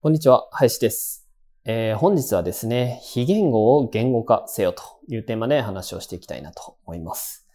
こんにちは林です、えー本日はですね非言語を言語化せよというテーマで話をしていきたいなと思います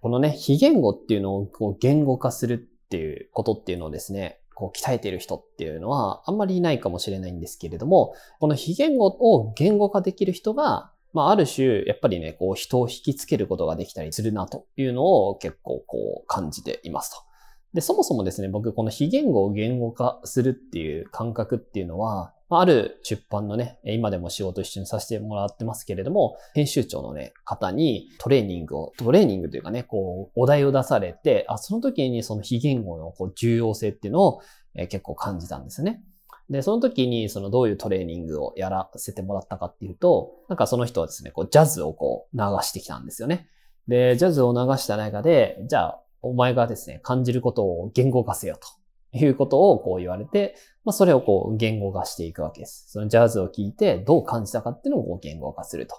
このね非言語っていうのをこう言語化するっていうことっていうのをですねこう鍛えている人っていうのはあんまりいないかもしれないんですけれども、この非言語を言語化できる人が、まあある種、やっぱりね、こう人を引きつけることができたりするなというのを結構こう感じていますと。で、そもそもですね、僕この非言語を言語化するっていう感覚っていうのは、あある出版のね、今でも仕事一緒にさせてもらってますけれども、編集長のね、方にトレーニングを、トレーニングというかね、こう、お題を出されて、あ、その時にその非言語のこう重要性っていうのを、えー結構感じたんですね。で、その時にそのどういうトレーニングをやらせてもらったかっていうと、なんかその人はですね、こうジャズをこう流してきたんですよね。で、ジャズを流した中で、じゃあ、お前がですね、感じることを言語化せよということをこう言われて、まあそれをこう言語化していくわけです。そのジャズを聞いてどう感じたかっていうのをこう言語化すると。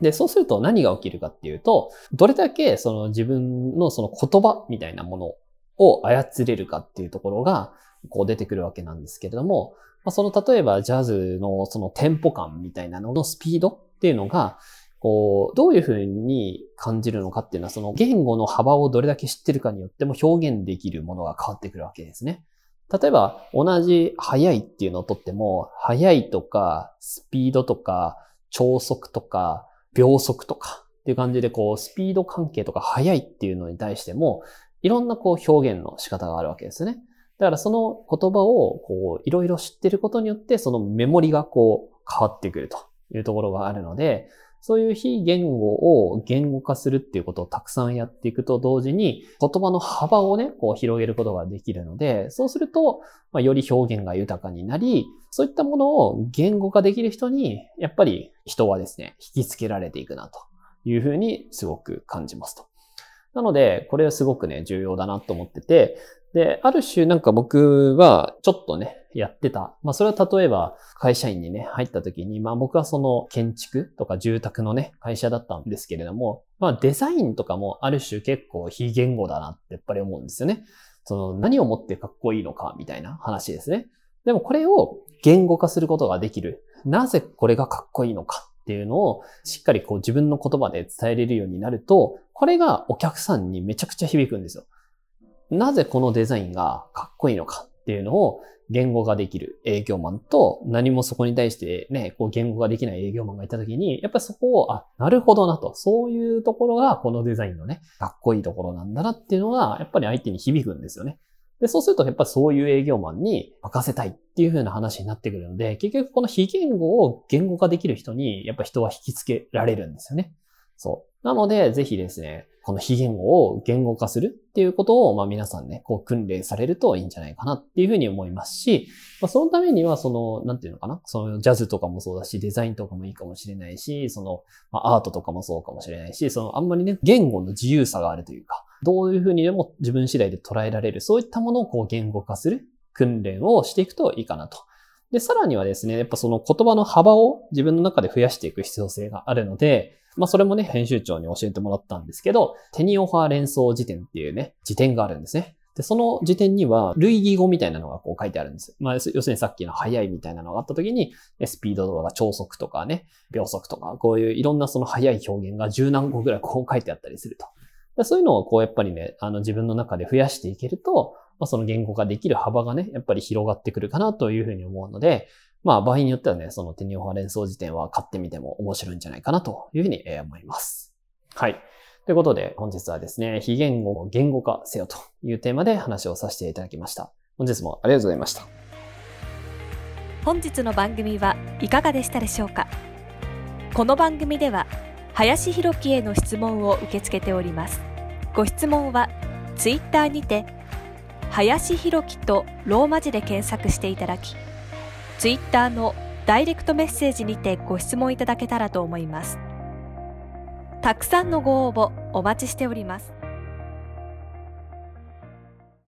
で、そうすると何が起きるかっていうと、どれだけその自分のその言葉みたいなものを操れるかっていうところが、こう出てくるわけなんですけれども、まあ、その例えばジャズのそのテンポ感みたいなののスピードっていうのが、こう、どういうふうに感じるのかっていうのは、その言語の幅をどれだけ知ってるかによっても表現できるものが変わってくるわけですね。例えば、同じ速いっていうのをとっても、速いとか、スピードとか、超速とか、秒速とかっていう感じで、こう、スピード関係とか速いっていうのに対しても、いろんなこう表現の仕方があるわけですね。だからその言葉をこういろいろ知ってることによってそのメモリがこう変わってくるというところがあるので、そういう非言語を言語化するっていうことをたくさんやっていくと同時に言葉の幅をね、こう広げることができるので、そうすると、まあ、より表現が豊かになり、そういったものを言語化できる人に、やっぱり人はですね、引きつけられていくなというふうにすごく感じますと。なので、これはすごくね、重要だなと思ってて、で、ある種なんか僕はちょっとね、やってた。まあそれは例えば会社員にね、入った時に、まあ僕はその建築とか住宅のね、会社だったんですけれども、まあデザインとかもある種結構非言語だなってやっぱり思うんですよね。その何をもってかっこいいのかみたいな話ですね。でもこれを言語化することができる。なぜこれがかっこいいのかっていうのをしっかりこう自分の言葉で伝えれるようになると、これがお客さんにめちゃくちゃ響くんですよ。なぜこのデザインがかっこいいのかっていうのを言語ができる営業マンと何もそこに対してね、こう言語ができない営業マンがいたときに、やっぱりそこを、あ、なるほどなと。そういうところがこのデザインのね、かっこいいところなんだなっていうのが、やっぱり相手に響くんですよね。で、そうするとやっぱりそういう営業マンに任せたいっていう風な話になってくるので、結局この非言語を言語化できる人に、やっぱ人は引きつけられるんですよね。そう。なので、ぜひですね、この非言語を言語化するっていうことを、まあ皆さんね、こう訓練されるといいんじゃないかなっていうふうに思いますし、まあそのためには、その、なんていうのかな、そのジャズとかもそうだし、デザインとかもいいかもしれないし、その、まあアートとかもそうかもしれないし、そのあんまりね、言語の自由さがあるというか、どういうふうにでも自分次第で捉えられる、そういったものをこう言語化する訓練をしていくといいかなと。で、さらにはですね、やっぱその言葉の幅を自分の中で増やしていく必要性があるので、まあそれもね、編集長に教えてもらったんですけど、テニオファー連想辞典っていうね、辞典があるんですね。で、その辞典には類義語みたいなのがこう書いてあるんです。まあ、要するにさっきの速いみたいなのがあった時に、スピードとか超速とかね、秒速とか、こういういろんなその速い表現が十何個ぐらいこう書いてあったりすると。でそういうのをこうやっぱりね、あの自分の中で増やしていけると、まあ、その言語化できる幅がね、やっぱり広がってくるかなというふうに思うので、まあ場合によってはね、そのテニオファ連想辞典は買ってみても面白いんじゃないかなというふうに思います。はい。ということで、本日はですね、非言語を言語化せよというテーマで話をさせていただきました。本日もありがとうございました。本日の番組はいかがでしたでしょうか？この番組では林博樹への質問を受け付けておりますご質問はツイッターにて林弘樹とローマ字で検索していただき、ツイッターのダイレクトメッセージにてご質問いただけたらと思います。たくさんのご応募お待ちしております。